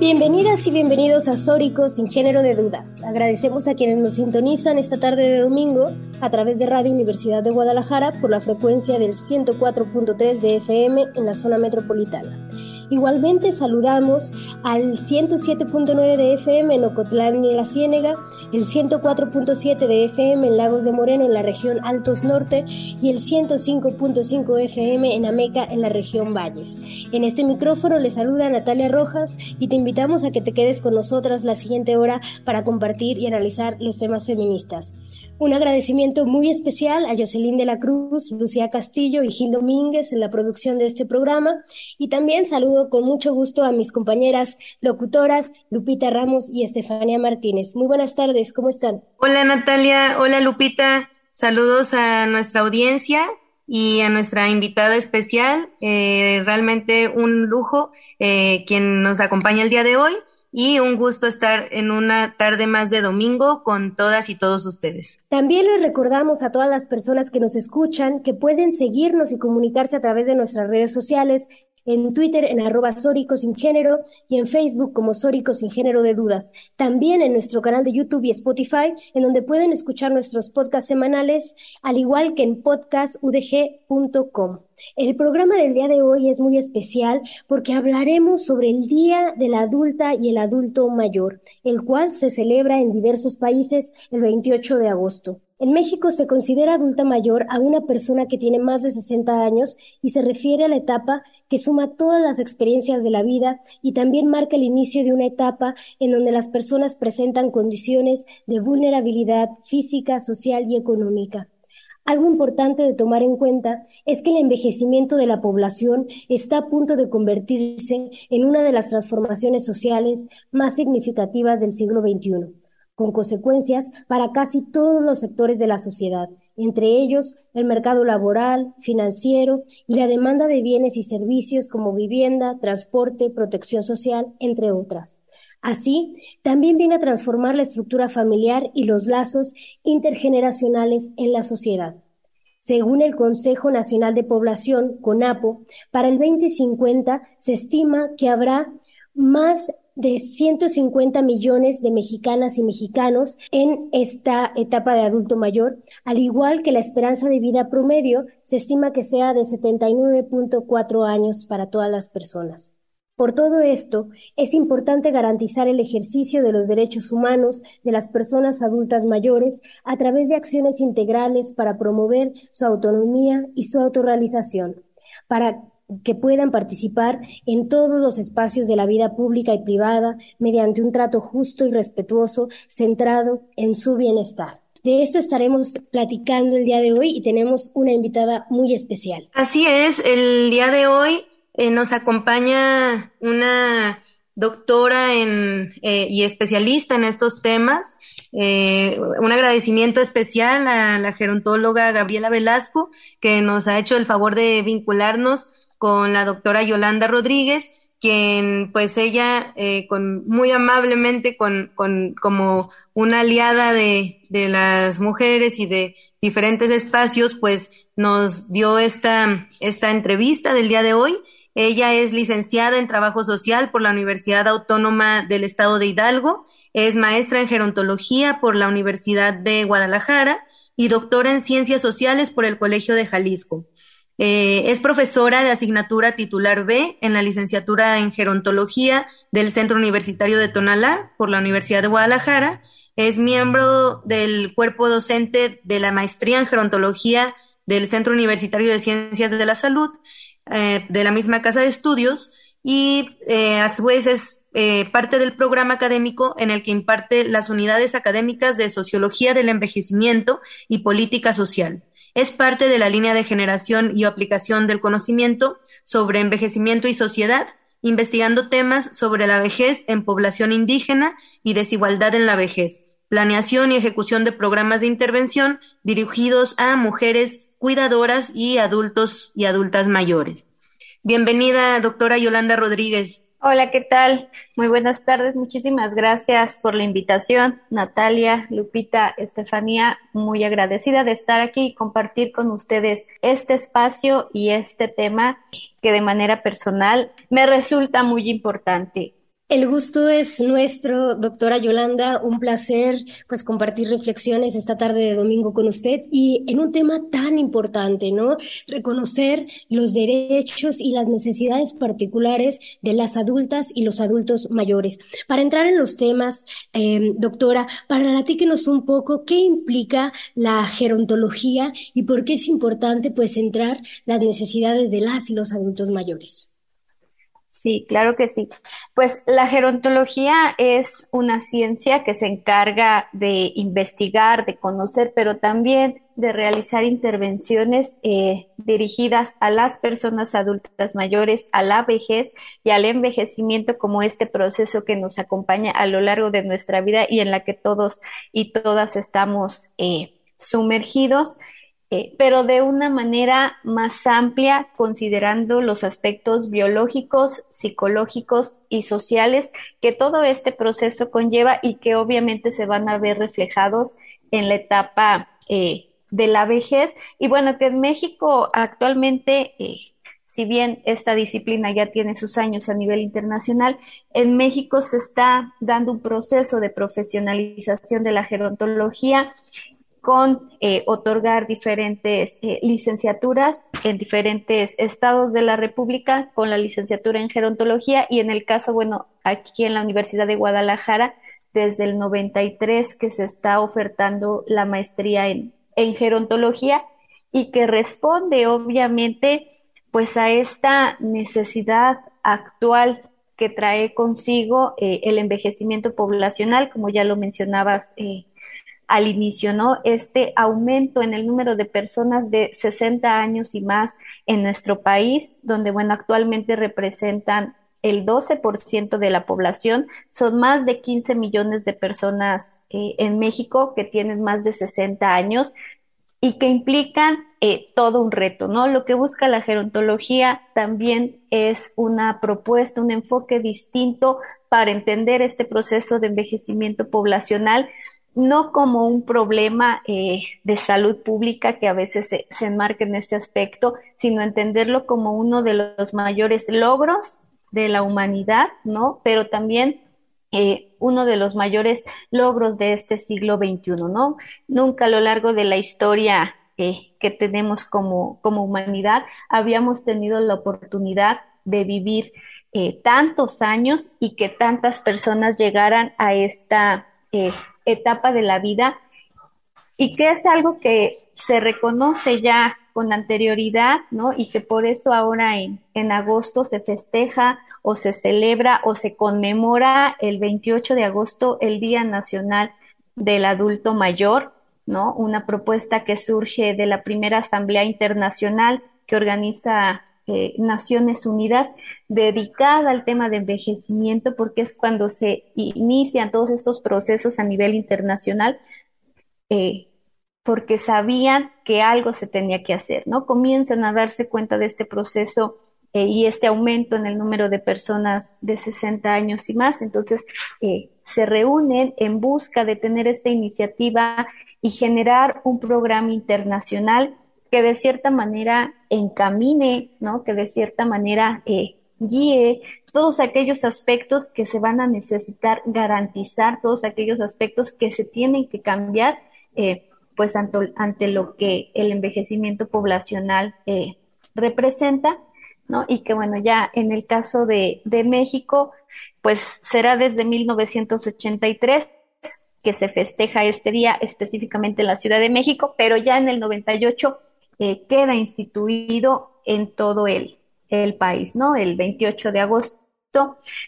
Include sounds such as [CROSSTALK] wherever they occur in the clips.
Bienvenidas y bienvenidos a Sórico sin género de dudas. Agradecemos a quienes nos sintonizan esta tarde de domingo a través de Radio Universidad de Guadalajara por la frecuencia del 104.3 de FM en la zona metropolitana. Igualmente saludamos al 107.9 de FM en Ocotlán y La Ciénega, el 104.7 de FM en Lagos de Moreno en la región Altos Norte y el 105.5 FM en Ameca en la región Valles. En este micrófono le saluda Natalia Rojas y te invitamos a que te quedes con nosotras la siguiente hora para compartir y analizar los temas feministas. Un agradecimiento muy especial a Jocelyn de la Cruz, Lucía Castillo y Gil Domínguez en la producción de este programa y también saludos con mucho gusto a mis compañeras locutoras Lupita Ramos y Estefanía Martínez. Muy buenas tardes, ¿cómo están? Hola Natalia, hola Lupita, saludos a nuestra audiencia y a nuestra invitada especial, eh, realmente un lujo eh, quien nos acompaña el día de hoy y un gusto estar en una tarde más de domingo con todas y todos ustedes. También les recordamos a todas las personas que nos escuchan que pueden seguirnos y comunicarse a través de nuestras redes sociales en Twitter en arroba Sórico Sin Género y en Facebook como Sórico Sin Género de Dudas. También en nuestro canal de YouTube y Spotify, en donde pueden escuchar nuestros podcasts semanales, al igual que en podcastudg.com. El programa del día de hoy es muy especial porque hablaremos sobre el Día de la Adulta y el Adulto Mayor, el cual se celebra en diversos países el 28 de agosto. En México se considera adulta mayor a una persona que tiene más de 60 años y se refiere a la etapa que suma todas las experiencias de la vida y también marca el inicio de una etapa en donde las personas presentan condiciones de vulnerabilidad física, social y económica. Algo importante de tomar en cuenta es que el envejecimiento de la población está a punto de convertirse en una de las transformaciones sociales más significativas del siglo XXI con consecuencias para casi todos los sectores de la sociedad, entre ellos el mercado laboral, financiero y la demanda de bienes y servicios como vivienda, transporte, protección social, entre otras. Así, también viene a transformar la estructura familiar y los lazos intergeneracionales en la sociedad. Según el Consejo Nacional de Población, CONAPO, para el 2050 se estima que habrá más de 150 millones de mexicanas y mexicanos en esta etapa de adulto mayor, al igual que la esperanza de vida promedio se estima que sea de 79.4 años para todas las personas. Por todo esto, es importante garantizar el ejercicio de los derechos humanos de las personas adultas mayores a través de acciones integrales para promover su autonomía y su autorrealización, para que puedan participar en todos los espacios de la vida pública y privada mediante un trato justo y respetuoso centrado en su bienestar. De esto estaremos platicando el día de hoy y tenemos una invitada muy especial. Así es, el día de hoy eh, nos acompaña una doctora en, eh, y especialista en estos temas. Eh, un agradecimiento especial a la gerontóloga Gabriela Velasco, que nos ha hecho el favor de vincularnos con la doctora Yolanda Rodríguez, quien pues ella eh, con, muy amablemente con, con, como una aliada de, de las mujeres y de diferentes espacios, pues nos dio esta, esta entrevista del día de hoy. Ella es licenciada en Trabajo Social por la Universidad Autónoma del Estado de Hidalgo, es maestra en Gerontología por la Universidad de Guadalajara y doctora en Ciencias Sociales por el Colegio de Jalisco. Eh, es profesora de asignatura titular B en la licenciatura en gerontología del Centro Universitario de Tonalá por la Universidad de Guadalajara. Es miembro del cuerpo docente de la maestría en gerontología del Centro Universitario de Ciencias de la Salud eh, de la misma casa de estudios y eh, a su vez es parte del programa académico en el que imparte las unidades académicas de Sociología del Envejecimiento y Política Social. Es parte de la línea de generación y aplicación del conocimiento sobre envejecimiento y sociedad, investigando temas sobre la vejez en población indígena y desigualdad en la vejez, planeación y ejecución de programas de intervención dirigidos a mujeres cuidadoras y adultos y adultas mayores. Bienvenida, doctora Yolanda Rodríguez. Hola, ¿qué tal? Muy buenas tardes. Muchísimas gracias por la invitación. Natalia, Lupita, Estefanía, muy agradecida de estar aquí y compartir con ustedes este espacio y este tema que de manera personal me resulta muy importante. El gusto es nuestro, doctora Yolanda, un placer pues compartir reflexiones esta tarde de domingo con usted y en un tema tan importante, ¿no? Reconocer los derechos y las necesidades particulares de las adultas y los adultos mayores. Para entrar en los temas, eh, doctora, platíquenos un poco qué implica la gerontología y por qué es importante pues centrar las necesidades de las y los adultos mayores. Sí, claro que sí. Pues la gerontología es una ciencia que se encarga de investigar, de conocer, pero también de realizar intervenciones eh, dirigidas a las personas adultas mayores, a la vejez y al envejecimiento como este proceso que nos acompaña a lo largo de nuestra vida y en la que todos y todas estamos eh, sumergidos eh, pero de una manera más amplia, considerando los aspectos biológicos, psicológicos y sociales que todo este proceso conlleva y que obviamente se van a ver reflejados en la etapa eh, de la vejez. Y bueno, que en México actualmente... Eh, si bien esta disciplina ya tiene sus años a nivel internacional, en México se está dando un proceso de profesionalización de la gerontología con eh, otorgar diferentes eh, licenciaturas en diferentes estados de la República con la licenciatura en gerontología y en el caso, bueno, aquí en la Universidad de Guadalajara, desde el 93 que se está ofertando la maestría en, en gerontología y que responde obviamente pues a esta necesidad actual que trae consigo eh, el envejecimiento poblacional, como ya lo mencionabas al inicio, ¿no? Este aumento en el número de personas de 60 años y más en nuestro país, donde, bueno, actualmente representan el 12% de la población, son más de 15 millones de personas eh, en México que tienen más de 60 años y que implican eh, todo un reto, ¿no? Lo que busca la gerontología también es una propuesta, un enfoque distinto para entender este proceso de envejecimiento poblacional, no como un problema eh, de salud pública que a veces se, se enmarca en ese aspecto, sino entenderlo como uno de los mayores logros de la humanidad, ¿no? Pero también eh, uno de los mayores logros de este siglo XXI, ¿no? Nunca a lo largo de la historia eh, que tenemos como, como humanidad habíamos tenido la oportunidad de vivir tantos años y que tantas personas llegaran a esta etapa de la vida y que es algo que se reconoce ya con anterioridad, ¿no? Y que por eso ahora en, en agosto se festeja o se celebra o se conmemora el 28 de agosto el Día Nacional del Adulto Mayor, ¿no? Una propuesta que surge de la primera Asamblea Internacional que organiza eh, Naciones Unidas dedicada al tema de envejecimiento porque es cuando se inician todos estos procesos a nivel internacional eh, porque sabían que algo se tenía que hacer, ¿no? Comienzan a darse cuenta de este proceso eh, y este aumento en el número de personas de 60 años y más, entonces se reúnen en busca de tener esta iniciativa y generar un programa internacional que de cierta manera encamine, ¿no? Que de cierta manera eh, guíe todos aquellos aspectos que se van a necesitar garantizar, todos aquellos aspectos que se tienen que cambiar, eh, pues ante, lo que el envejecimiento poblacional eh, representa, ¿no? Y que bueno, ya en el caso de, de México, pues será desde 1983 que se festeja este día específicamente en la Ciudad de México, pero ya en el 98 eh, queda instituido en todo el, el país, ¿no? El 28 de agosto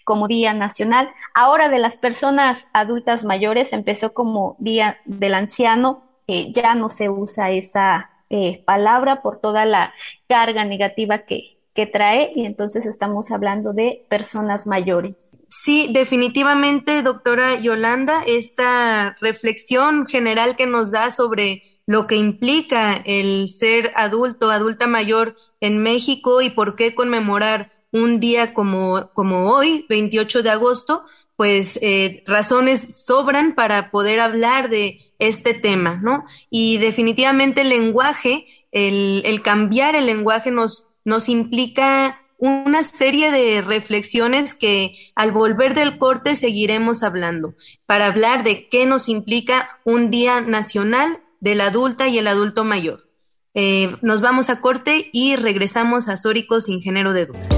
como Día Nacional. Ahora de las personas adultas mayores empezó como Día del Anciano, ya no se usa esa eh, palabra por toda la carga negativa que, que trae y entonces estamos hablando de personas mayores. Sí, definitivamente, doctora Yolanda, esta reflexión general que nos da sobre lo que implica el ser adulto, adulta mayor en México y por qué conmemorar un día como, como hoy, 28 de agosto, pues eh, razones sobran para poder hablar de este tema, ¿no? Y definitivamente el lenguaje, el, el cambiar el lenguaje nos, nos implica una serie de reflexiones que al volver del corte seguiremos hablando, para hablar de qué nos implica un Día Nacional de la Adulta y el Adulto Mayor. Eh, nos vamos a corte y regresamos a Sórico sin género de duda.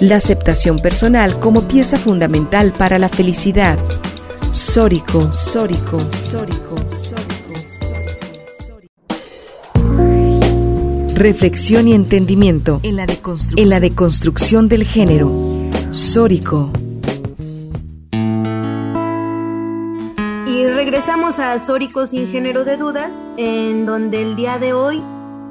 La aceptación personal como pieza fundamental para la felicidad. Sórico, Sórico, Sórico, Sórico, Reflexión y entendimiento en la, en la deconstrucción del género. Sórico. Y regresamos a Sórico sin género de dudas, en donde el día de hoy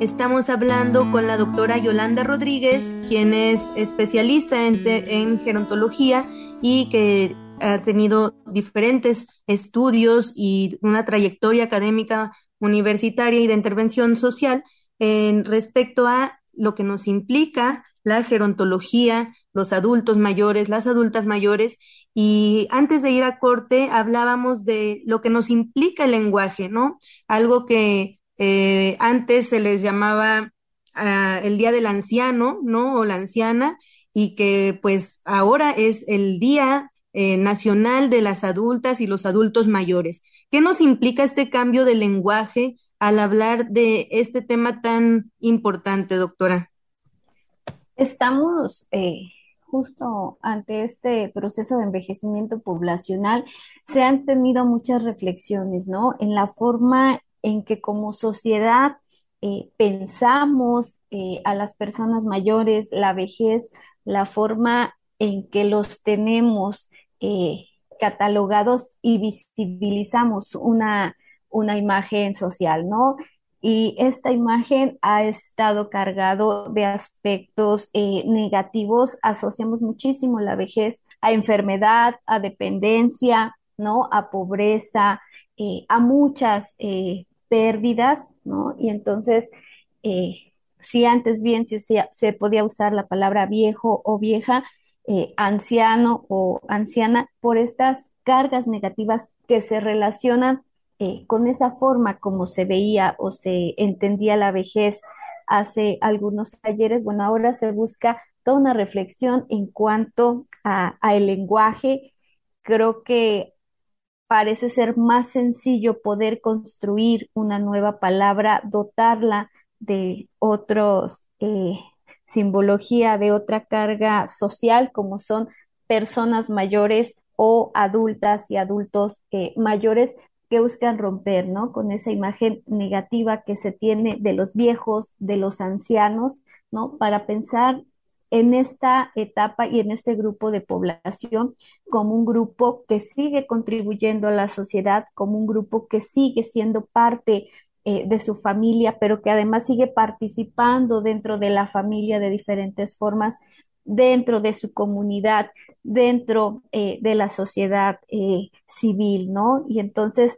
Estamos hablando con la doctora Yolanda Rodríguez, quien es especialista en, gerontología y que ha tenido diferentes estudios y una trayectoria académica universitaria y de intervención social en respecto a lo que nos implica la gerontología, los adultos mayores, las adultas mayores. Y antes de ir a corte hablábamos de lo que nos implica el lenguaje, ¿no? Algo que eh, antes se les llamaba ah, el Día del Anciano, ¿no? O la anciana, y que pues ahora es el Día eh, Nacional de las Adultas y los Adultos Mayores. ¿Qué nos implica este cambio de lenguaje al hablar de este tema tan importante, doctora? Estamos eh, justo ante este proceso de envejecimiento poblacional. Se han tenido muchas reflexiones, ¿no? En la forma en que como sociedad eh, pensamos eh, a las personas mayores, la vejez, la forma en que los tenemos eh, catalogados y visibilizamos una, una imagen social, ¿no? Y esta imagen ha estado cargado de aspectos negativos. Asociamos muchísimo la vejez a enfermedad, a dependencia, ¿no? A pobreza, a muchas pérdidas, ¿no? Y entonces, eh, si antes bien se, se, podía usar la palabra viejo o vieja, eh, anciano o anciana, por estas cargas negativas que se relacionan eh, con esa forma como se veía o se entendía la vejez hace algunos ayeres, bueno, ahora se busca toda una reflexión en cuanto a, a el lenguaje. Creo que parece ser más sencillo poder construir una nueva palabra, dotarla de otros eh, simbología, de otra carga social, como son personas mayores o adultas y adultos eh, mayores que buscan romper, ¿no? Con esa imagen negativa que se tiene de los viejos, de los ancianos, ¿no? Para pensar en esta etapa y en este grupo de población como un grupo que sigue contribuyendo a la sociedad, como un grupo que sigue siendo parte eh, de su familia, pero que además sigue participando dentro de la familia de diferentes formas, dentro de su comunidad, dentro eh, de la sociedad eh, civil, ¿no? Y entonces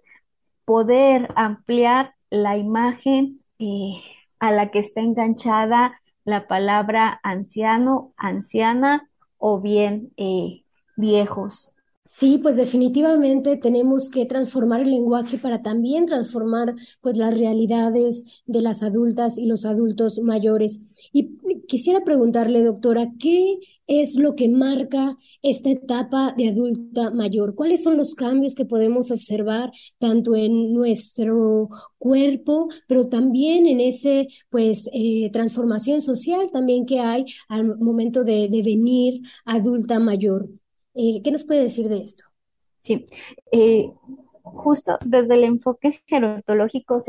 poder ampliar la imagen a la que está enganchada la palabra anciano, anciana o bien eh, viejos. Sí, pues definitivamente tenemos que transformar el lenguaje para también transformar pues las realidades de las adultas y los adultos mayores. Y quisiera preguntarle, doctora, ¿qué es lo que marca esta etapa de adulta mayor? ¿Cuáles son los cambios que podemos observar tanto en nuestro cuerpo, pero también en ese, pues, eh, transformación social también que hay al momento de, venir adulta mayor? Eh, ¿Qué nos puede decir de esto? Sí, eh, justo desde el enfoque gerontológico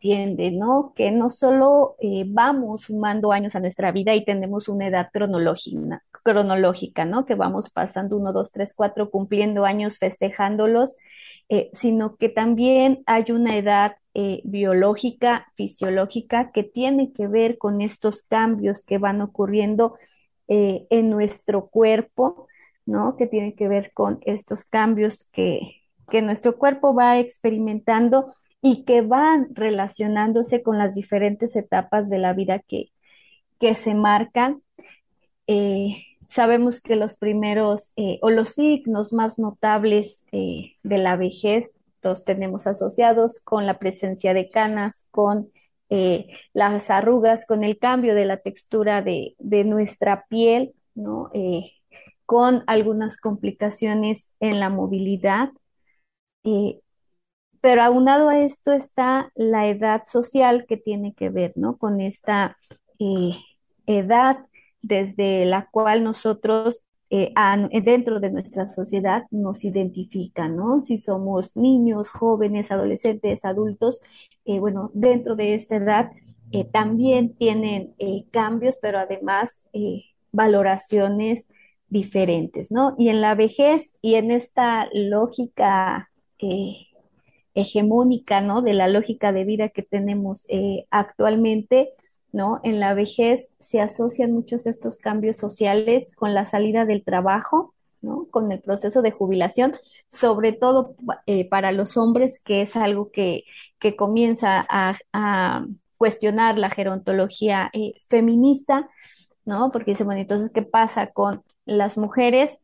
entiende, ¿no? Que no solo eh, vamos sumando años a nuestra vida y tenemos una edad cronológica, cronológica, ¿no? Que vamos pasando uno, dos, tres, cuatro, cumpliendo años, festejándolos, eh, sino que también hay una edad eh, biológica, fisiológica, que tiene que ver con estos cambios que van ocurriendo en nuestro cuerpo, ¿no? Que tiene que ver con estos cambios que, que nuestro cuerpo va experimentando y que van relacionándose con las diferentes etapas de la vida que, que se marcan. Eh, sabemos que los primeros o los signos más notables de la vejez los tenemos asociados con la presencia de canas, con eh, las arrugas, con el cambio de la textura de, nuestra piel, ¿no? Eh, con algunas complicaciones en la movilidad. Eh, pero aunado a esto está la edad social que tiene que ver, ¿no? Con esta edad desde la cual nosotros eh, dentro de nuestra sociedad nos identifican, ¿no? Si somos niños, jóvenes, adolescentes, adultos, eh, bueno, dentro de esta edad eh, también tienen cambios, pero además valoraciones diferentes, ¿no? Y en la vejez y en esta lógica hegemónica, ¿no? De la lógica de vida que tenemos actualmente, ¿no? En la vejez se asocian muchos estos cambios sociales con la salida del trabajo, ¿no? Con el proceso de jubilación, sobre todo eh, para los hombres, que es algo que, comienza a, cuestionar la gerontología eh, feminista, ¿no? Porque dice, bueno, entonces, ¿qué pasa con las mujeres?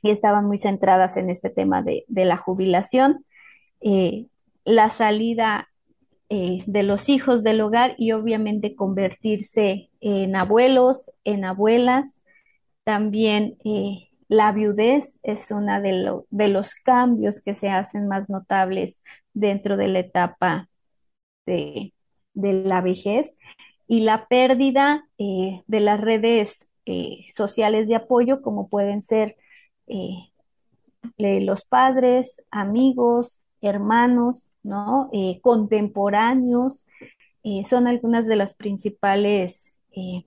Y estaban muy centradas en este tema de, la jubilación. Eh, la salida eh, de los hijos del hogar y obviamente convertirse en abuelos, en abuelas. También eh, la viudez es uno de, de, los cambios que se hacen más notables dentro de la etapa de, la vejez y la pérdida de las redes sociales de apoyo como pueden ser los padres, amigos, hermanos, ¿no? Eh, contemporáneos, eh, son algunas de las principales, eh,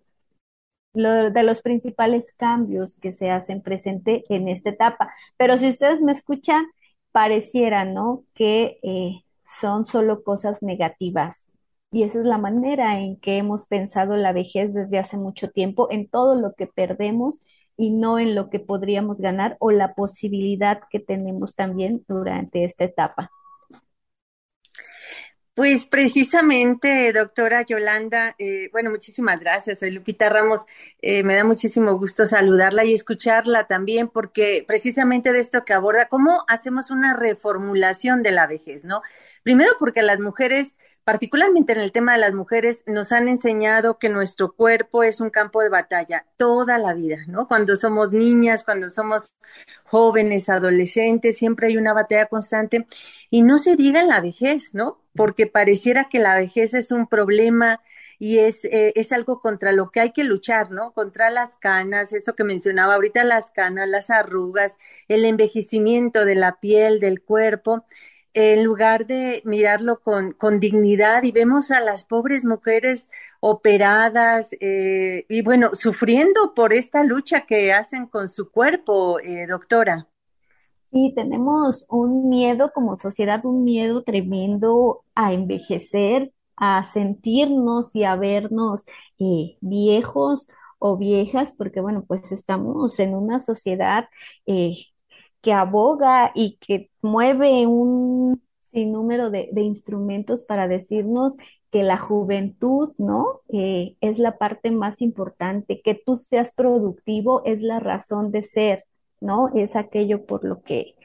de los principales cambios que se hacen presente en esta etapa. Pero si ustedes me escuchan, pareciera, ¿no? Que son solo cosas negativas. Y esa es la manera en que hemos pensado la vejez desde hace mucho tiempo, en todo lo que perdemos y no en lo que podríamos ganar o la posibilidad que tenemos también durante esta etapa. Pues precisamente, doctora Yolanda, eh, bueno, muchísimas gracias. Soy Lupita Ramos. Eh, me da muchísimo gusto saludarla y escucharla también, porque precisamente de esto que aborda, cómo hacemos una reformulación de la vejez, ¿no? Primero porque las mujeres particularmente en el tema de las mujeres, nos han enseñado que nuestro cuerpo es un campo de batalla toda la vida, ¿no? Cuando somos niñas, cuando somos jóvenes, adolescentes, siempre hay una batalla constante. Y no se diga la vejez, ¿no? Porque pareciera que la vejez es un problema y es, eh, es algo contra lo que hay que luchar, ¿no? Contra las canas, eso que mencionaba ahorita, las canas, las arrugas, el envejecimiento de la piel, del cuerpo en lugar de mirarlo con, con dignidad y vemos a las pobres mujeres operadas eh, y bueno, sufriendo por esta lucha que hacen con su cuerpo, eh, doctora. Sí, tenemos un miedo como sociedad, un miedo tremendo a envejecer, a sentirnos y a vernos eh, viejos o viejas, porque bueno, pues estamos en una sociedad que aboga y que mueve un sinnúmero de, de instrumentos para decirnos que la juventud, ¿no? Eh, es la parte más importante, que tú seas productivo es la razón de ser, ¿no? Es aquello por lo que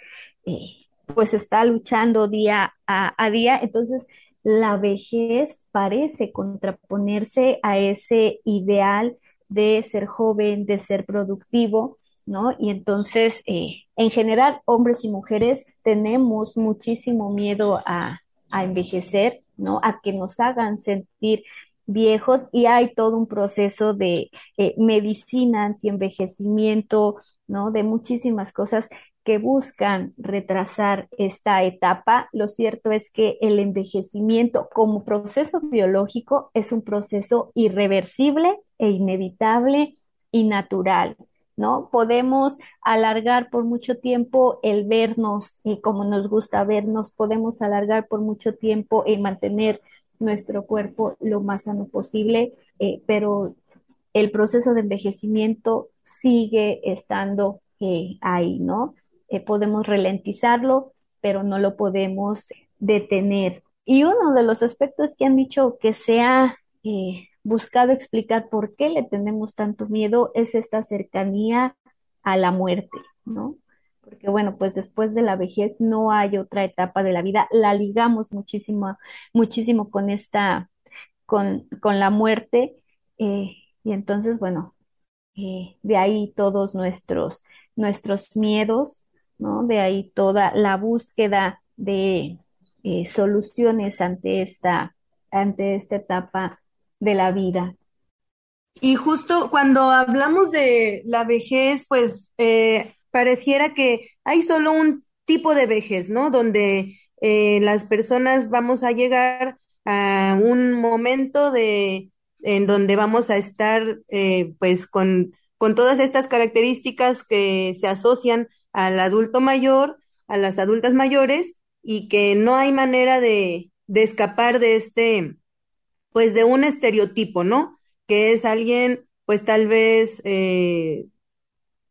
eh, pues está luchando día a, a, día. Entonces, la vejez parece contraponerse a ese ideal de ser joven, de ser productivo, ¿no? Y entonces, eh, en general, hombres y mujeres tenemos muchísimo miedo a, envejecer, ¿no? A que nos hagan sentir viejos y hay todo un proceso de eh, medicina anti-envejecimiento, ¿no? De muchísimas cosas que buscan retrasar esta etapa. Lo cierto es que el envejecimiento como proceso biológico es un proceso irreversible e inevitable y natural. ¿No? Podemos alargar por mucho tiempo el vernos y como nos gusta vernos, podemos alargar por mucho tiempo y mantener nuestro cuerpo lo más sano posible, eh, pero el proceso de envejecimiento sigue estando eh, ahí, ¿no? Eh, podemos ralentizarlo, pero no lo podemos detener. Y uno de los aspectos que han dicho que se ha buscado explicar por qué le tenemos tanto miedo es esta cercanía a la muerte, ¿no? Porque bueno, pues después de la vejez no hay otra etapa de la vida, la ligamos muchísimo, muchísimo con esta, con, con la muerte, eh, y entonces, bueno, eh, de ahí todos nuestros, nuestros miedos, ¿no? De ahí toda la búsqueda de eh, soluciones ante esta, ante esta etapa de la vida. Y justo cuando hablamos de la vejez, pues eh, pareciera que hay solo un tipo de vejez, ¿no? Donde eh, las personas vamos a llegar a un momento de en donde vamos a estar eh, pues con, con todas estas características que se asocian al adulto mayor, a las adultas mayores, y que no hay manera de, de escapar de este, pues de un estereotipo, ¿no? Que es alguien, pues tal vez eh,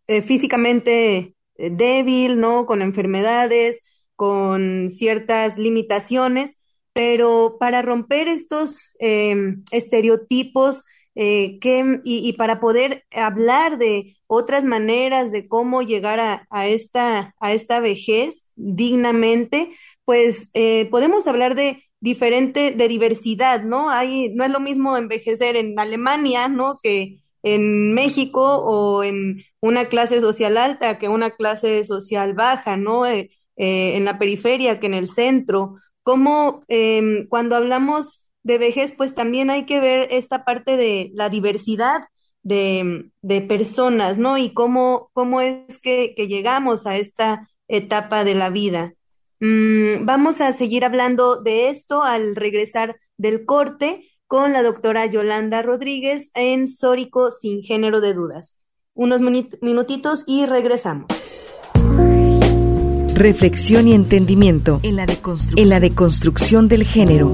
eh, físicamente eh, débil, ¿no? Con enfermedades, con ciertas limitaciones, pero para romper estos em, estereotipos y, para poder hablar de otras maneras de cómo llegar a esta vejez dignamente, pues podemos hablar de diferente, de diversidad, ¿no? Hay, no es lo mismo envejecer en Alemania, ¿no? Que en México o en una clase social alta que una clase social baja, ¿no? Eh, eh, en la periferia que en el centro. Como em, cuando hablamos de vejez, pues también hay que ver esta parte de la diversidad de, personas, ¿no? Y cómo, cómo es que llegamos a esta etapa de la vida. Mm, vamos a seguir hablando de esto al regresar del corte con la doctora Yolanda Rodríguez en Sórico sin género de dudas. Unos minutitos y regresamos. Reflexión y entendimiento en la deconstrucción, en la deconstrucción del género.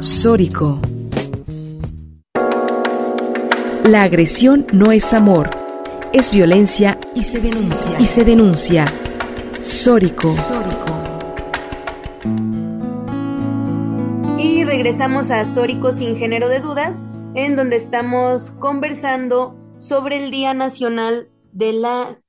Sórico. La agresión no es amor, es violencia y se denuncia. Y se denuncia. Sórico. Regresamos a Sórico sin género de dudas, en donde estamos conversando sobre el Día Nacional de, la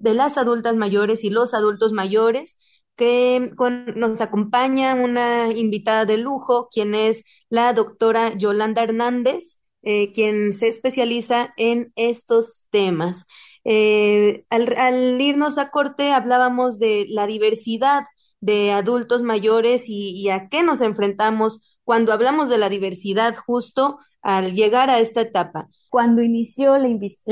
de las Adultas Mayores y los Adultos Mayores, que nos acompaña una invitada de lujo, quien es la doctora Yolanda Hernández, eh, quien se especializa en estos temas. Eh, al, irnos a corte hablábamos de la diversidad de adultos mayores y a qué nos enfrentamos cuando hablamos de la diversidad justo al llegar a esta etapa? Cuando inició la,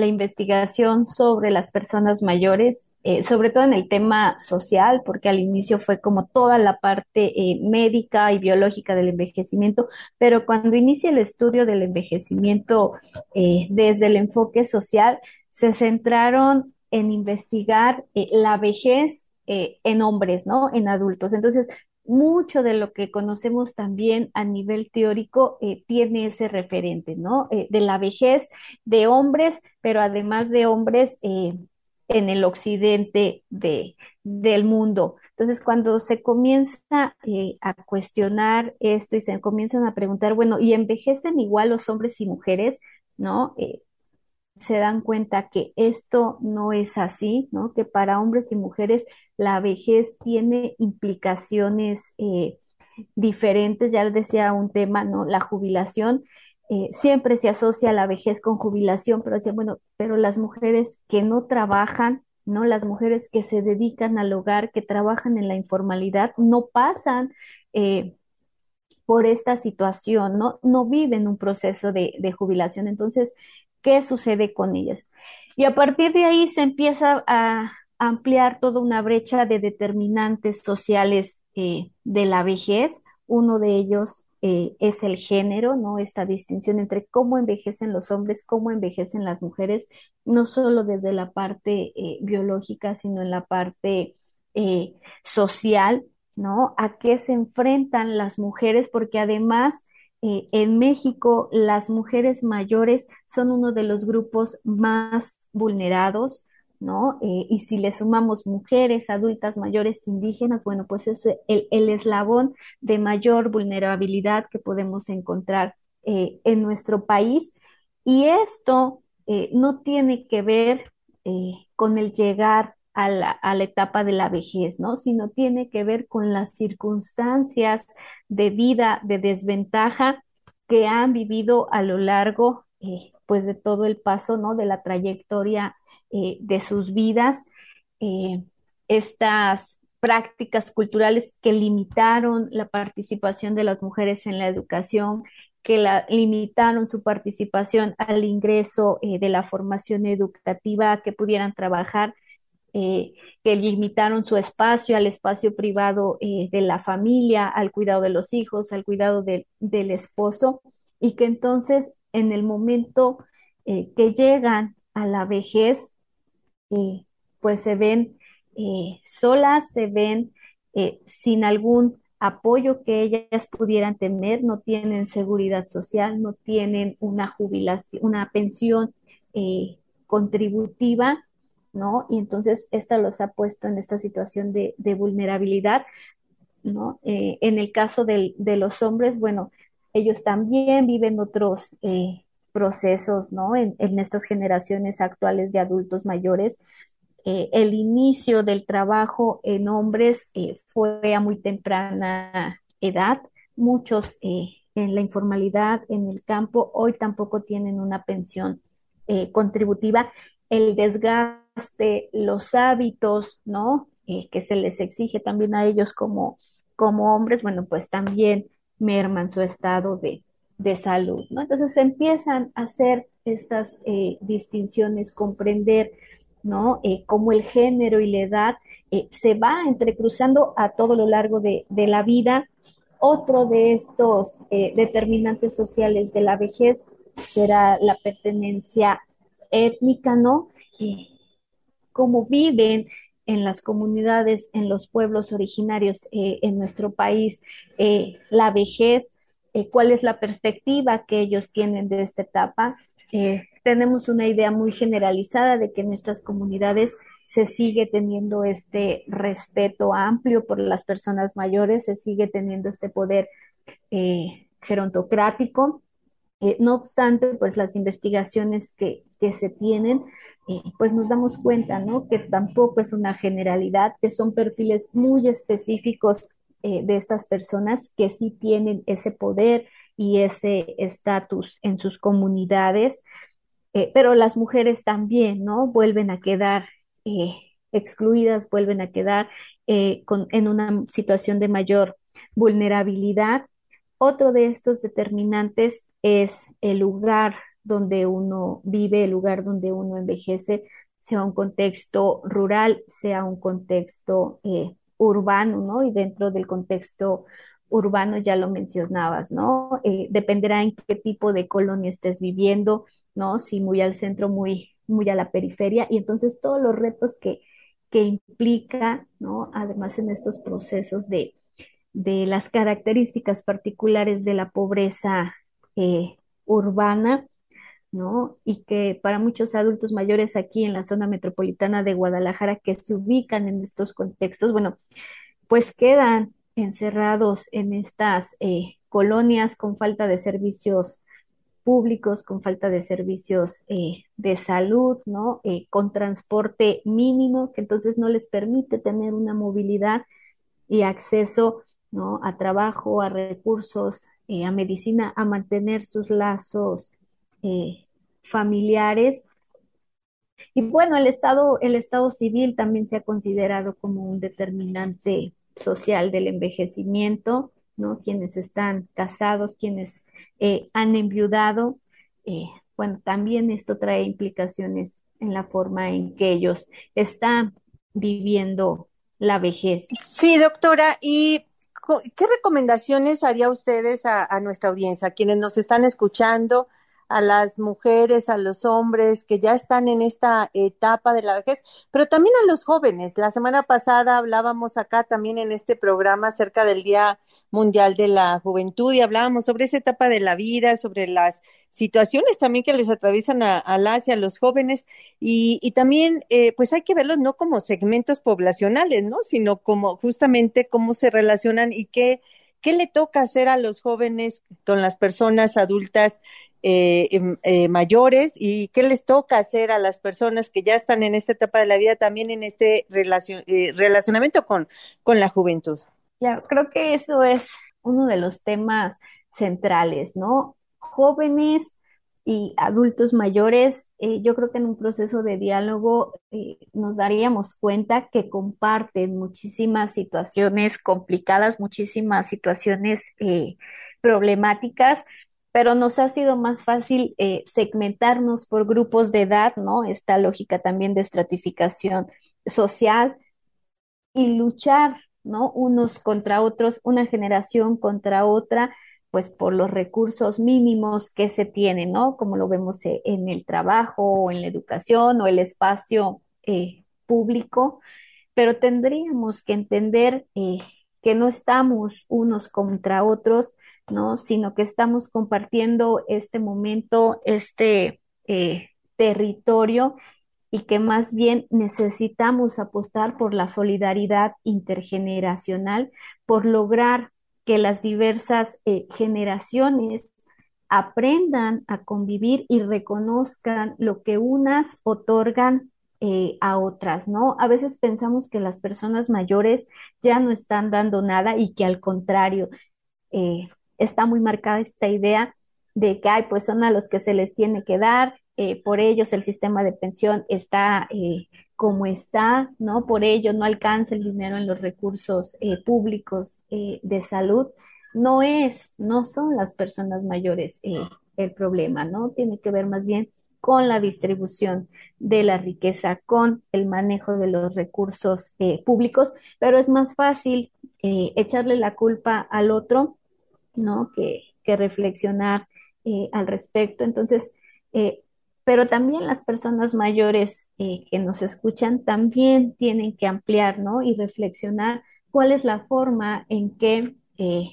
investigación sobre las personas mayores, eh, sobre todo en el tema social, porque al inicio fue como toda la parte eh, médica y biológica del envejecimiento, pero cuando inicia el estudio del envejecimiento eh, desde el enfoque social, se centraron en investigar la vejez en hombres, ¿no? En adultos. Entonces, mucho de lo que conocemos también a nivel teórico eh, tiene ese referente, ¿no? Eh, de la vejez de hombres, pero además de hombres eh, en el occidente de, del mundo. Entonces, cuando se comienza a cuestionar esto y se comienzan a preguntar, bueno, ¿y envejecen igual los hombres y mujeres? ¿No? Se dan cuenta que esto no es así, ¿no? Que para hombres y mujeres la vejez tiene implicaciones eh, diferentes, ya les decía un tema, ¿no? La jubilación. Eh, siempre se asocia la vejez con jubilación, pero decía, bueno, pero las mujeres que no trabajan, ¿no? Las mujeres que se dedican al hogar, que trabajan en la informalidad, no pasan eh, por esta situación, ¿no? No viven un proceso de, de jubilación. Entonces, qué sucede con ellas. Y a partir de ahí se empieza a ampliar toda una brecha de determinantes sociales eh, de la vejez. Uno de ellos eh, es el género, ¿no? Esta distinción entre cómo envejecen los hombres, cómo envejecen las mujeres, no solo desde la parte eh, biológica, sino en la parte social, ¿no? A qué se enfrentan las mujeres, porque además en México las mujeres mayores son uno de los grupos más vulnerados, ¿no? Eh, y si le sumamos mujeres, adultas, mayores, indígenas, bueno, pues es el, eslabón de mayor vulnerabilidad que podemos encontrar eh, en nuestro país. Y esto eh, no tiene que ver con el llegar a la, etapa de la vejez, ¿no? Sino tiene que ver con las circunstancias de vida, de desventaja que han vivido a lo largo pues de todo el paso, ¿no? De la trayectoria eh, de sus vidas, eh, estas prácticas culturales que limitaron la participación de las mujeres en la educación, que la, limitaron su participación al ingreso eh, de la formación educativa, que pudieran trabajar, que limitaron su espacio al espacio privado de la familia, al cuidado de los hijos, al cuidado del esposo, y que entonces en el momento eh, que llegan a la vejez, eh, pues se ven eh, solas, se ven sin algún apoyo que ellas pudieran tener, no tienen seguridad social, no tienen una jubilación, una pensión contributiva, Y entonces esta los ha puesto en esta situación de, vulnerabilidad, ¿no? en el caso de los hombres, bueno, ellos también viven otros eh, procesos, ¿no? En, estas generaciones actuales de adultos mayores. Eh, el inicio del trabajo en hombres eh, fue a muy temprana edad. Muchos en la informalidad, en el campo, hoy tampoco tienen una pensión contributiva. El desgaste, los hábitos, ¿no? que se les exige también a ellos como, como hombres, bueno, pues también merman su estado de, salud, ¿no? Entonces empiezan a hacer estas eh, distinciones, comprender, ¿no? Eh, cómo el género y la edad eh, se va entrecruzando a todo lo largo de, la vida. Otro de estos determinantes sociales de la vejez será la pertenencia étnica, ¿no? Cómo viven en las comunidades, en los pueblos originarios eh, en nuestro país, eh, la vejez, eh, cuál es la perspectiva que ellos tienen de esta etapa. tenemos una idea muy generalizada de que en estas comunidades se sigue teniendo este respeto amplio por las personas mayores, se sigue teniendo este poder gerontocrático eh, no obstante, pues las investigaciones que, se tienen, eh, pues nos damos cuenta, ¿no? Que tampoco es una generalidad, que son perfiles muy específicos eh, de estas personas que sí tienen ese poder y ese estatus en sus comunidades, pero las mujeres también, ¿no? Vuelven a quedar excluidas, vuelven a quedar en una situación de mayor vulnerabilidad. Otro de estos determinantes es el lugar donde uno vive, el lugar donde uno envejece, sea un contexto rural, sea un contexto eh, urbano, ¿no? Y dentro del contexto urbano ya lo mencionabas, ¿no? Eh, dependerá en qué tipo de colonia estés viviendo, ¿no? Si muy al centro, muy, muy a la periferia, y entonces todos los retos que, que implica, ¿no? Además en estos procesos de, de las características particulares de la pobreza eh, urbana, ¿no? Y que para muchos adultos mayores aquí en la zona metropolitana de Guadalajara que se ubican en estos contextos, bueno, pues quedan encerrados en estas eh, colonias con falta de servicios públicos, con falta de servicios eh, de salud, ¿no? con transporte mínimo, que entonces no les permite tener una movilidad y acceso, ¿no? A trabajo, a recursos, eh, a medicina a mantener sus lazos eh, familiares. Y bueno, el estado, el estado civil también se ha considerado como un determinante social del envejecimiento, ¿no? Quienes están casados, quienes eh, han enviudado, bueno, también esto trae implicaciones en la forma en que ellos están viviendo la vejez. Sí, doctora, y ¿qué recomendaciones haría ustedes a, a nuestra audiencia, a quienes nos están escuchando? a las mujeres, a los hombres que ya están en esta etapa de la vejez, pero también a los jóvenes. La semana pasada hablábamos acá también en este programa acerca del Día Mundial de la Juventud y hablábamos sobre esa etapa de la vida, sobre las situaciones también que les atraviesan a, a las y a los jóvenes y, y también eh, pues hay que verlos no como segmentos poblacionales, ¿no? Sino como justamente cómo se relacionan y qué, qué le toca hacer a los jóvenes con las personas adultas eh, em, eh, mayores y qué les toca hacer a las personas que ya están en esta etapa de la vida también en este eh, relacionamiento con, con la juventud. Ya, creo que eso es uno de los temas centrales, ¿no? Jóvenes y adultos mayores, eh, yo creo que en un proceso de diálogo eh, nos daríamos cuenta que comparten muchísimas situaciones complicadas, muchísimas situaciones eh, problemáticas, pero nos ha sido más fácil segmentarnos por grupos de edad, ¿no? Esta lógica también de estratificación social y luchar, ¿no? Unos contra otros, una generación contra otra, pues por los recursos mínimos que se tienen, ¿no? Como lo vemos eh, en el trabajo o en la educación o el espacio eh, público, pero tendríamos que entender eh, que no estamos unos contra otros, ¿no? Sino que estamos compartiendo este momento, este eh, territorio y que más bien necesitamos apostar por la solidaridad intergeneracional, por lograr que las diversas eh, generaciones aprendan a convivir y reconozcan lo que unas otorgan eh, a otras, ¿no? A veces pensamos que las personas mayores ya no están dando nada y que al contrario, eh, está muy marcada esta idea de que, ay, pues son a los que se les tiene que dar, eh, por ellos el sistema de pensión está eh, como está, ¿no? Por ello no alcanza el dinero en los recursos eh, públicos de salud. No es, no son las personas mayores eh, el problema, ¿no? Tiene que ver más bien con la distribución de la riqueza, con el manejo de los recursos eh, públicos, pero es más fácil eh, echarle la culpa al otro, ¿no? Que, que reflexionar eh, al respecto. Entonces, eh, pero también las personas mayores eh, que nos escuchan también tienen que ampliar, ¿no? Y reflexionar cuál es la forma en que eh,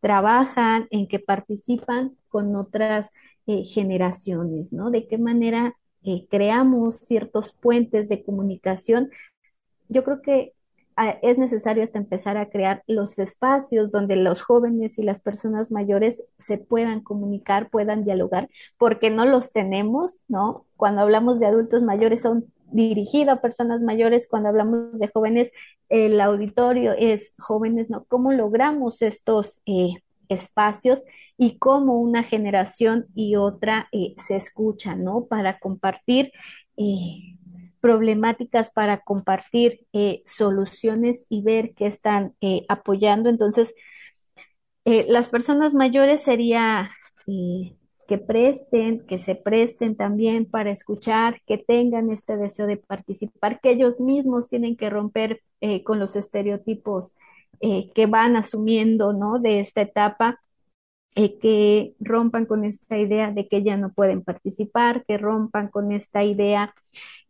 trabajan, en que participan con otras eh, generaciones, ¿no? De qué manera creamos ciertos puentes de comunicación. Yo creo que es necesario hasta empezar a crear los espacios donde los jóvenes y las personas mayores se puedan comunicar, puedan dialogar, porque no los tenemos, ¿no? Cuando hablamos de adultos mayores son dirigidos a personas mayores, cuando hablamos de jóvenes, el auditorio es jóvenes, ¿no? ¿Cómo logramos estos eh, espacios y cómo una generación y otra eh, se escuchan, ¿no? Para compartir eh, problemáticas, para compartir eh, soluciones y ver qué están eh, apoyando. Entonces, eh, las personas mayores sería eh, que presten, que se presten también para escuchar, que tengan este deseo de participar, que ellos mismos tienen que romper con los estereotipos que van asumiendo, ¿no? De esta etapa, eh, que rompan con esta idea de que ya no pueden participar, que rompan con esta idea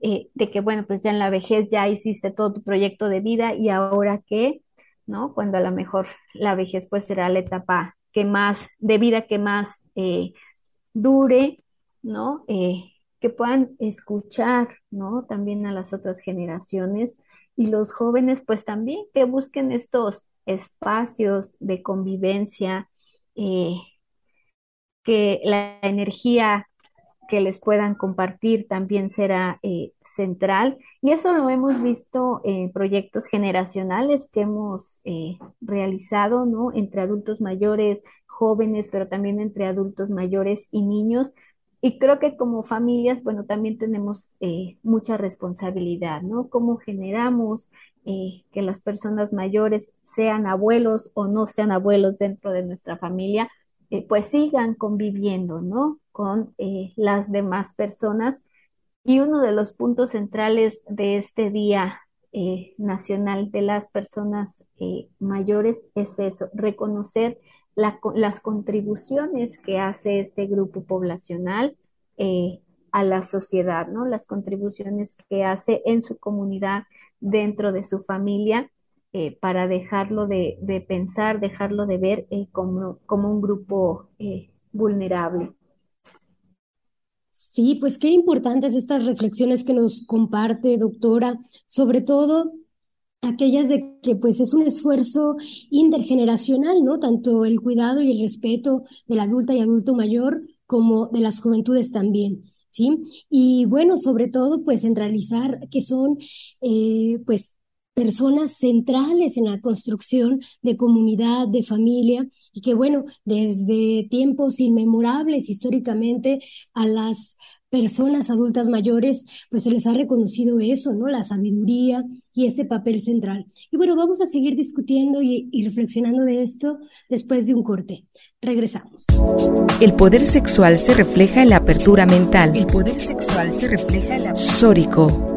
eh, de que, bueno, pues ya en la vejez ya hiciste todo tu proyecto de vida y ahora qué, ¿no? Cuando a lo mejor la vejez pues será la etapa que más, de vida que más eh, dure, ¿no? Que puedan escuchar, ¿no? También a las otras generaciones y los jóvenes, pues también que busquen estos espacios de convivencia, eh, que la energía que les puedan compartir también será eh, central. Y eso lo hemos visto en proyectos generacionales que hemos eh, realizado, ¿no? Entre adultos mayores, jóvenes, pero también entre adultos mayores y niños. Y creo que como familias, bueno, también tenemos eh, mucha responsabilidad, ¿no? Cómo generamos eh, que las personas mayores, sean abuelos o no sean abuelos dentro de nuestra familia, eh, pues sigan conviviendo, ¿no? Con las demás personas. Y uno de los puntos centrales de este día Nacional de las Personas Mayores es eso, reconocer las contribuciones que hace este grupo poblacional a la sociedad, ¿no? Las contribuciones que hace en su comunidad, dentro de su familia, eh, para dejarlo de, pensar, dejarlo de ver eh, como, como, un grupo eh, vulnerable. Sí, pues qué importantes estas reflexiones que nos comparte, doctora, sobre todo aquellas de que pues es un esfuerzo intergeneracional, ¿no? Tanto el cuidado y el respeto del adulta y adulto mayor como de las juventudes también. ¿sí? Y bueno, sobre todo, pues centralizar que son, eh, pues, personas centrales en la construcción de comunidad, de familia, y que bueno, desde tiempos inmemorables históricamente a las personas adultas mayores, pues se les ha reconocido eso, ¿no? La sabiduría y ese papel central. Y bueno, vamos a seguir discutiendo y, y, reflexionando de esto después de un corte. Regresamos. El poder sexual se refleja en la apertura mental. El poder sexual se refleja en la... Sórico.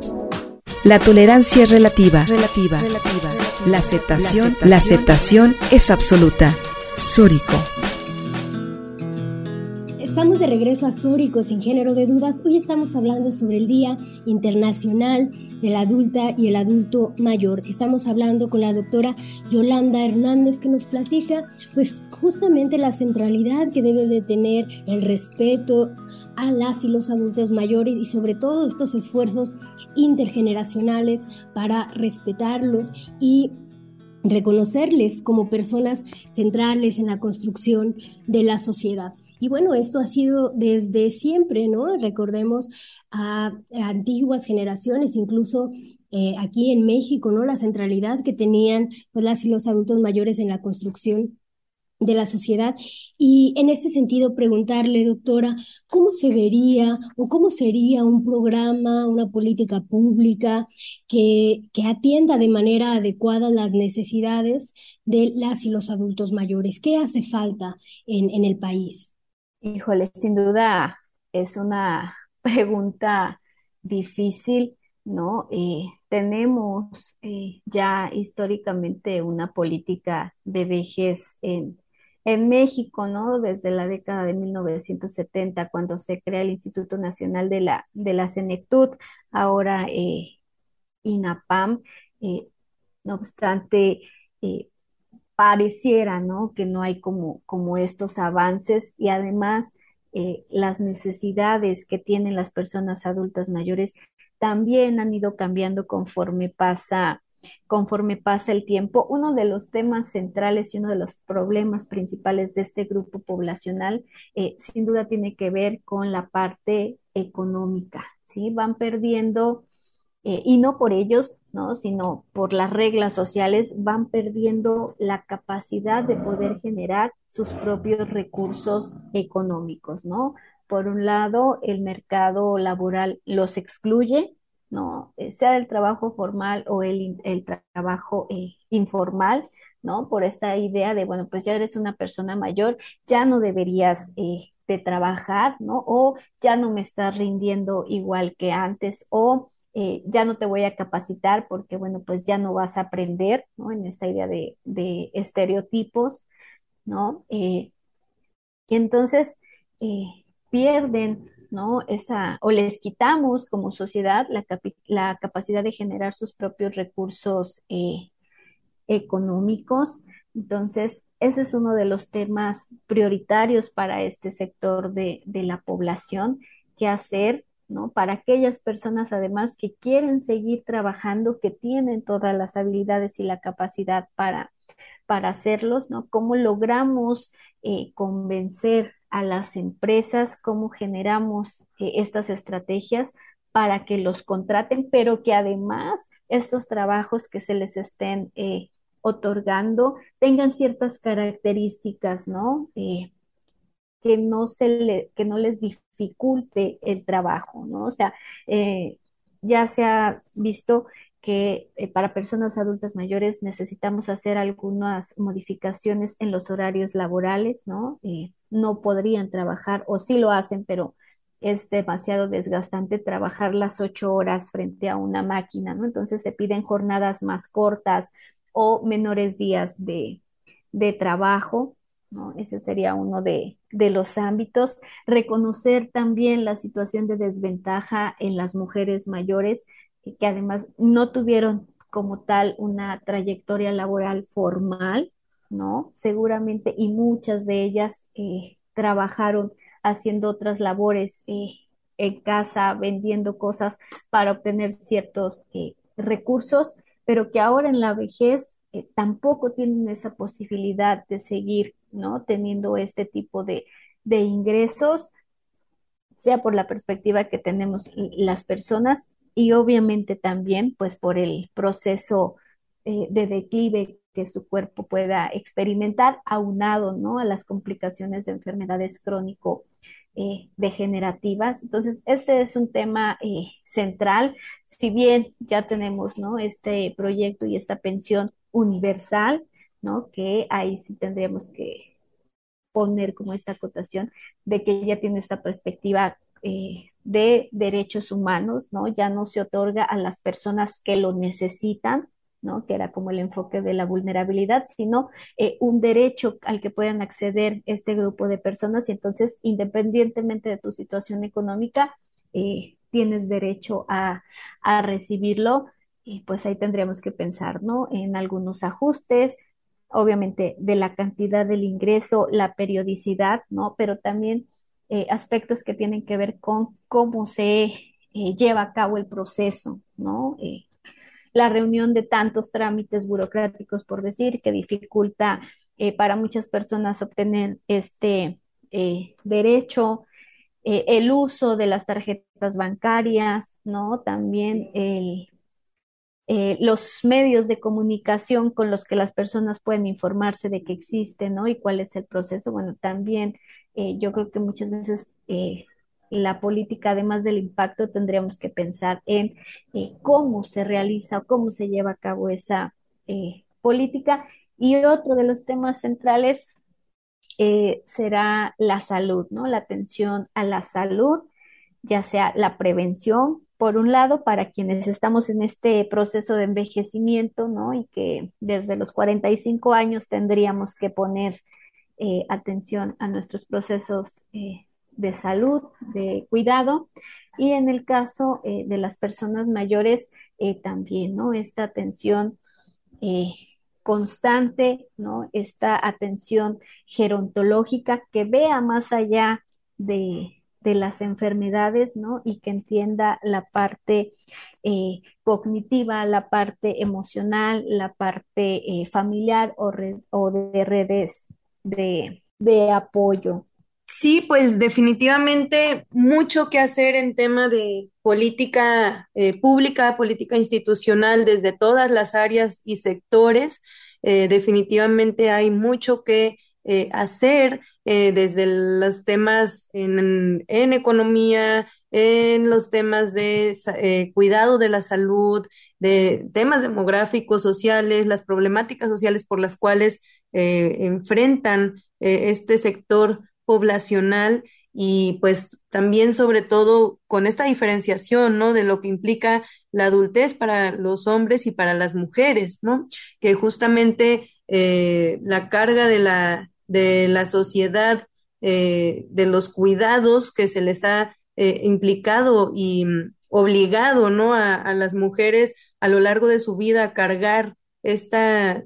La tolerancia es relativa. Relativa. relativa. La aceptación, la aceptación es absoluta. Sórico. Estamos de regreso a Zórico sin género de dudas. Hoy estamos hablando sobre el Día Internacional de la Adulta y el Adulto Mayor. Estamos hablando con la doctora Yolanda Hernández que nos platica pues justamente la centralidad que debe de tener el respeto a las y los adultos mayores y sobre todo estos esfuerzos intergeneracionales para respetarlos y reconocerles como personas centrales en la construcción de la sociedad. Y bueno, esto ha sido desde siempre, ¿no? Recordemos a, antiguas generaciones, incluso eh, aquí en México, ¿no? La centralidad que tenían pues, las los adultos mayores en la construcción de la sociedad. Y en este sentido, preguntarle, doctora, ¿cómo se vería o cómo sería un programa, una política pública que, que atienda de manera adecuada las necesidades de las y los adultos mayores? ¿Qué hace falta en, en el país? Híjole, sin duda es una [LAUGHS] pregunta difícil, ¿no? Eh, tenemos eh, ya históricamente una política de vejez en, en México, ¿no? Desde la década de 1970, cuando se crea el Instituto Nacional de la, de la Senectud, ahora eh, INAPAM. no obstante, pareciera, ¿no? Que no hay como, como estos avances y además eh, las necesidades que tienen las personas adultas mayores también han ido cambiando conforme pasa, conforme pasa el tiempo. Uno de los temas centrales y uno de los problemas principales de este grupo poblacional, eh, sin duda, tiene que ver con la parte económica, ¿sí? Van perdiendo, eh, y no por ellos, sino por las reglas sociales van perdiendo la capacidad de poder generar sus propios recursos económicos, ¿no? Por un lado, el mercado laboral los excluye, ¿no? Eh, sea el trabajo formal o el, trabajo eh, informal, ¿no? Por esta idea de, bueno, pues ya eres una persona mayor, ya no deberías eh, de trabajar, ¿no? O ya no me estás rindiendo igual que antes, o ya no te voy a capacitar porque, bueno, pues ya no vas a aprender, ¿no? En esta idea de, estereotipos, ¿no? Y entonces pierden, ¿no? O les quitamos como sociedad la, capacidad de generar sus propios recursos económicos. Entonces, ese es uno de los temas prioritarios para este sector de, de la población, qué hacer ¿no? Para aquellas personas además que quieren seguir trabajando, que tienen todas las habilidades y la capacidad para, para hacerlos, ¿no? ¿Cómo logramos eh, convencer a las empresas, cómo generamos eh, estas estrategias para que los contraten, pero que además estos trabajos que se les estén eh, otorgando tengan ciertas características, ¿no? que no, se le, que no les dificulte el trabajo, ¿no? O sea, eh, ya se ha visto que eh, para personas adultas mayores necesitamos hacer algunas modificaciones en los horarios laborales, ¿no? Eh, no podrían trabajar o sí lo hacen, pero es demasiado desgastante trabajar las ocho horas frente a una máquina, ¿no? Entonces se piden jornadas más cortas o menores días de, de trabajo, ¿no? Ese sería uno de, de los ámbitos. Reconocer también la situación de desventaja en las mujeres mayores, que además no tuvieron como tal una trayectoria laboral formal, ¿no? Seguramente, y muchas de ellas eh, trabajaron haciendo otras labores eh, en casa, vendiendo cosas para obtener ciertos eh, recursos, pero que ahora en la vejez tampoco tienen esa posibilidad de seguir, ¿no? Teniendo este tipo de, de ingresos, sea por la perspectiva que tenemos las personas y obviamente también pues por el proceso de declive que su cuerpo pueda experimentar, aunado ¿no? a las complicaciones de enfermedades crónico eh, degenerativas. Entonces, este es un tema eh, central. Si bien ya tenemos ¿no? este proyecto y esta pensión universal, ¿no? que ahí sí tendríamos que poner como esta acotación de que ya tiene esta perspectiva eh, de derechos humanos, ¿no? Ya no se otorga a las personas que lo necesitan, ¿no? que era como el enfoque de la vulnerabilidad, sino eh, un derecho al que puedan acceder este grupo de personas y entonces, independientemente de tu situación económica, eh, tienes derecho a, a recibirlo y pues ahí tendríamos que pensar, ¿no? En algunos ajustes, obviamente de la cantidad del ingreso, la periodicidad, ¿no? Pero también eh, aspectos que tienen que ver con cómo se lleva a cabo el proceso, ¿no? la reunión de tantos trámites burocráticos, por decir, que dificulta eh, para muchas personas obtener este eh, derecho, eh, el uso de las tarjetas bancarias, ¿no? También los medios de comunicación con los que las personas pueden informarse de que existe, ¿no? Y cuál es el proceso. Bueno, también yo creo que muchas veces la política, además del impacto, tendríamos que pensar en eh, cómo se realiza o cómo se lleva a cabo esa eh, política. Y otro de los temas centrales eh, será la salud, ¿no? La atención a la salud, ya sea la prevención, por un lado, para quienes estamos en este proceso de envejecimiento, ¿no? Y que desde los 45 años tendríamos que poner atención a nuestros procesos de salud, de cuidado. Y en el caso eh, de las personas mayores, eh, también, ¿no? Esta atención eh, constante, ¿no? Esta atención gerontológica que vea más allá de, las enfermedades, ¿no? Y que entienda la parte cognitiva, la parte emocional, la parte familiar o, o, de redes de, apoyo. Sí, pues definitivamente mucho que hacer en tema de política eh, pública, política institucional desde todas las áreas y sectores. Eh, definitivamente hay mucho que eh, hacer desde los temas en, economía, en los temas de cuidado de la salud, de temas demográficos, sociales, las problemáticas sociales por las cuales enfrentan este sector poblacional y pues también sobre todo con esta diferenciación, ¿no? De lo que implica la adultez para los hombres y para las mujeres, ¿no? Que justamente eh, la carga de la, de la sociedad, eh, de los cuidados que se les ha eh, implicado y obligado, ¿no? A, a, las mujeres a lo largo de su vida a cargar esta,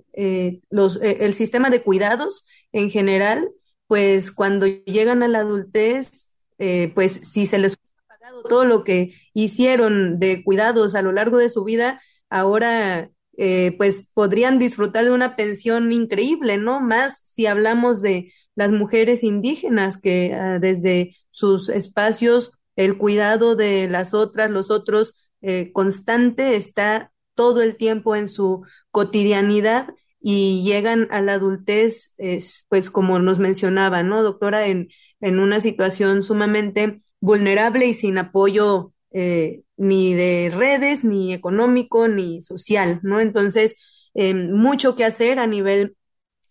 los, el sistema de cuidados en general, pues cuando llegan a la adultez, eh, pues si se les ha pagado todo lo que hicieron de cuidados a lo largo de su vida, ahora eh, pues podrían disfrutar de una pensión increíble, ¿no? Más si hablamos de las mujeres indígenas que ah, desde sus espacios el cuidado de las otras, los otros, eh, constante está todo el tiempo en su cotidianidad y llegan a la adultez, es, pues como nos mencionaba, ¿no, doctora? En, en una situación sumamente vulnerable y sin apoyo eh, ni de redes, ni económico, ni social, ¿no? Entonces, eh, mucho que hacer a nivel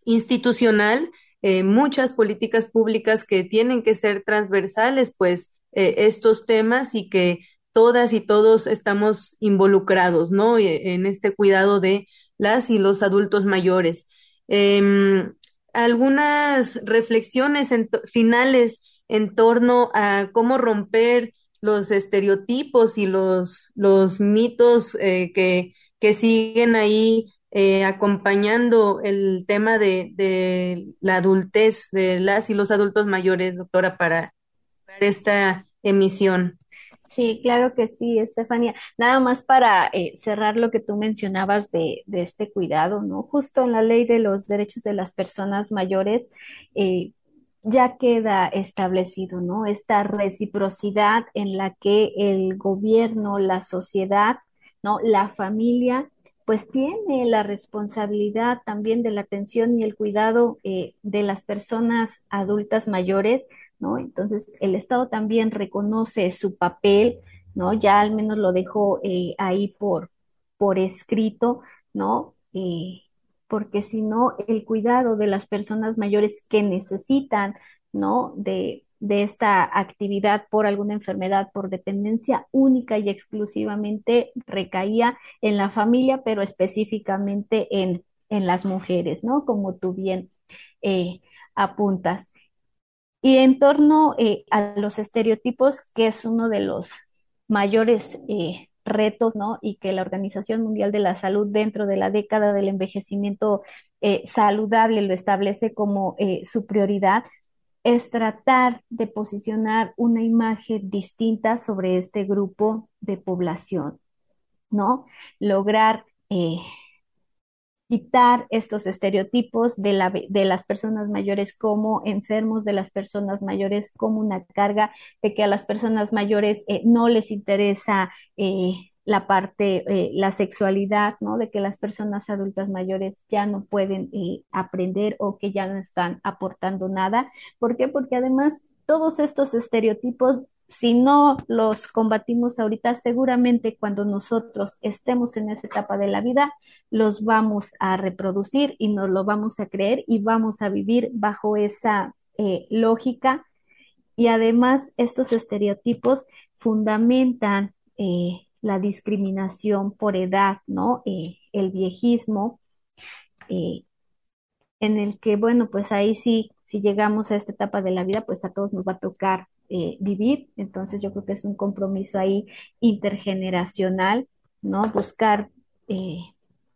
institucional, muchas políticas públicas que tienen que ser transversales, pues eh, estos temas y que todas y todos estamos involucrados, ¿no? En este cuidado de las y los adultos mayores. Em, algunas reflexiones finales en torno a cómo romper los estereotipos y los, los mitos eh, que, que siguen ahí eh, acompañando el tema de, de, la adultez de las y los adultos mayores, doctora, para, esta emisión. Sí, claro que sí, Estefanía. Nada más para eh, cerrar lo que tú mencionabas de, de, este cuidado, ¿no? Justo en la ley de los derechos de las personas mayores, eh, ya queda establecido, ¿no? Esta reciprocidad en la que el gobierno, la sociedad, ¿no? La familia, pues tiene la responsabilidad también de la atención y el cuidado eh, de las personas adultas mayores, ¿no? Entonces, el Estado también reconoce su papel, ¿no? Ya al menos lo dejó eh, ahí por, por escrito, ¿no? Eh, porque si no, el cuidado de las personas mayores que necesitan, ¿no? De, de esta actividad por alguna enfermedad, por dependencia única y exclusivamente recaía en la familia, pero específicamente en, en las mujeres, ¿no? Como tú bien eh, apuntas. Y en torno eh, a los estereotipos, que es uno de los mayores eh, retos, ¿no? Y que la Organización Mundial de la Salud dentro de la década del envejecimiento saludable lo establece como su prioridad, es tratar de posicionar una imagen distinta sobre este grupo de población, ¿no? Lograr eh, quitar estos estereotipos de, la, de, las personas mayores como enfermos, de las personas mayores como una carga, de que a las personas mayores eh, no les interesa eh, la parte, eh, la sexualidad, ¿no? De que las personas adultas mayores ya no pueden eh, aprender o que ya no están aportando nada. ¿Por qué? Porque además todos estos estereotipos si no los combatimos ahorita, seguramente cuando nosotros estemos en esa etapa de la vida, los vamos a reproducir y nos lo vamos a creer y vamos a vivir bajo esa eh, lógica. Y además, estos estereotipos fundamentan eh, la discriminación por edad, ¿no? Eh, el viejismo, eh, en el que, bueno, pues ahí sí, si llegamos a esta etapa de la vida, pues a todos nos va a tocar eh, vivir. Entonces yo creo que es un compromiso ahí intergeneracional, ¿no? Buscar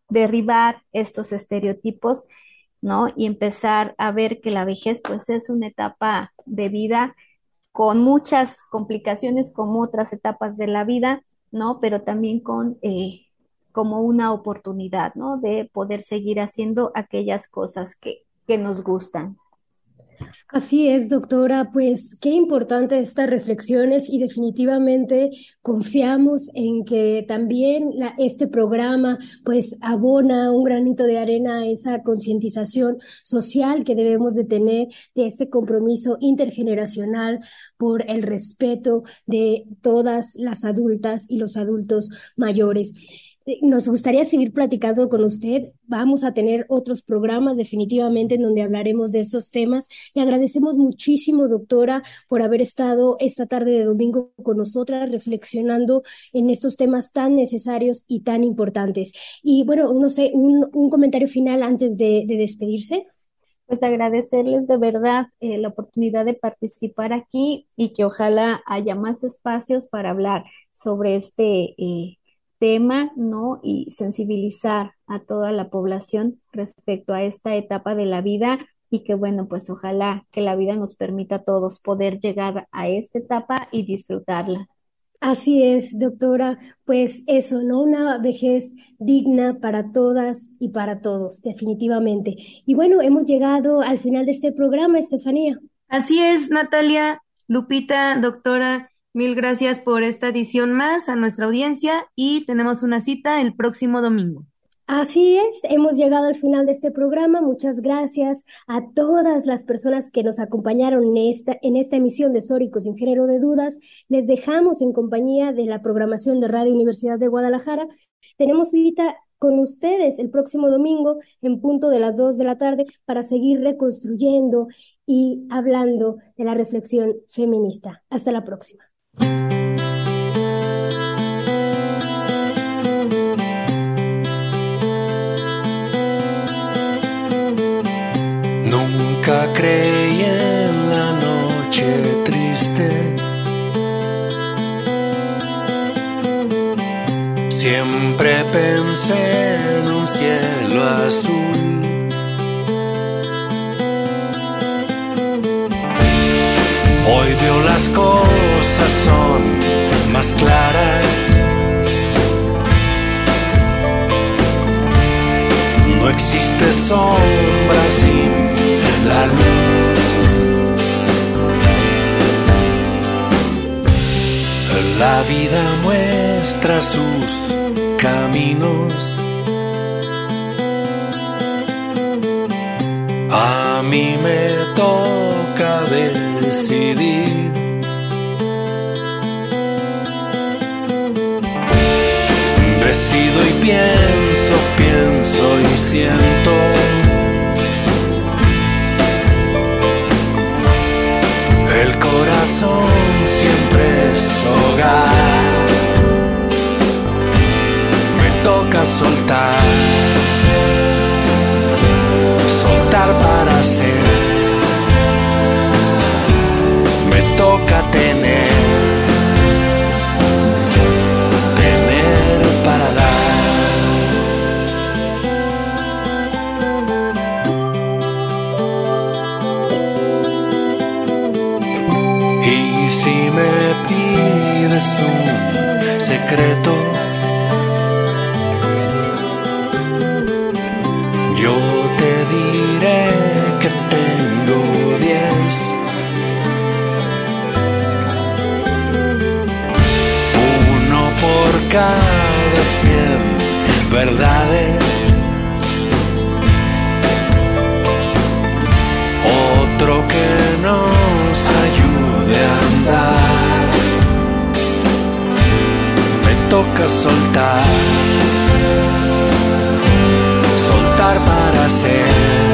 derribar estos estereotipos, ¿no? Y empezar a ver que la vejez pues es una etapa de vida con muchas complicaciones como otras etapas de la vida, ¿no? Pero también con eh, como una oportunidad, ¿no? De poder seguir haciendo aquellas cosas que, que nos gustan. Así es, doctora, pues qué importante estas reflexiones y definitivamente confiamos en que también este programa pues abona un granito de arena a esa concientización social que debemos de tener de este compromiso intergeneracional por el respeto de todas las adultas y los adultos mayores. Nos gustaría seguir platicando con usted. Vamos a tener otros programas definitivamente en donde hablaremos de estos temas. Le agradecemos muchísimo, doctora, por haber estado esta tarde de domingo con nosotras reflexionando en estos temas tan necesarios y tan importantes. Y bueno, no sé, un, comentario final antes de, de, despedirse. Pues agradecerles de verdad eh, la oportunidad de participar aquí y que ojalá haya más espacios para hablar sobre este eh, tema, ¿no? Y sensibilizar a toda la población respecto a esta etapa de la vida y que bueno, pues ojalá que la vida nos permita a todos poder llegar a esta etapa y disfrutarla. Así es, doctora. Pues eso, ¿no? Una vejez digna para todas y para todos, definitivamente. Y bueno, hemos llegado al final de este programa, Estefanía. Así es, Natalia, Lupita, doctora. Mil gracias por esta edición más a nuestra audiencia y tenemos una cita el próximo domingo. Así es, hemos llegado al final de este programa. Muchas gracias a todas las personas que nos acompañaron en esta, en esta emisión de Sóricos sin género de dudas. Les dejamos en compañía de la programación de Radio Universidad de Guadalajara. Tenemos cita con ustedes el próximo domingo en punto de las 2 de la tarde para seguir reconstruyendo y hablando de la reflexión feminista. Hasta la próxima. Nunca creí en la noche triste. Siempre pensé en un cielo azul. Hoy veo las cosas son más claras. No existe sombra sin la luz. La vida muestra sus caminos. A mí me toca decidir. Decido y pienso, pienso y siento. El corazón siempre es hogar. Me toca soltar, soltar para ser. Toca tener, tener para dar. Y si me pides un secreto, cada cien verdades. Otro que nos ayude a andar. Me toca soltar, soltar para ser.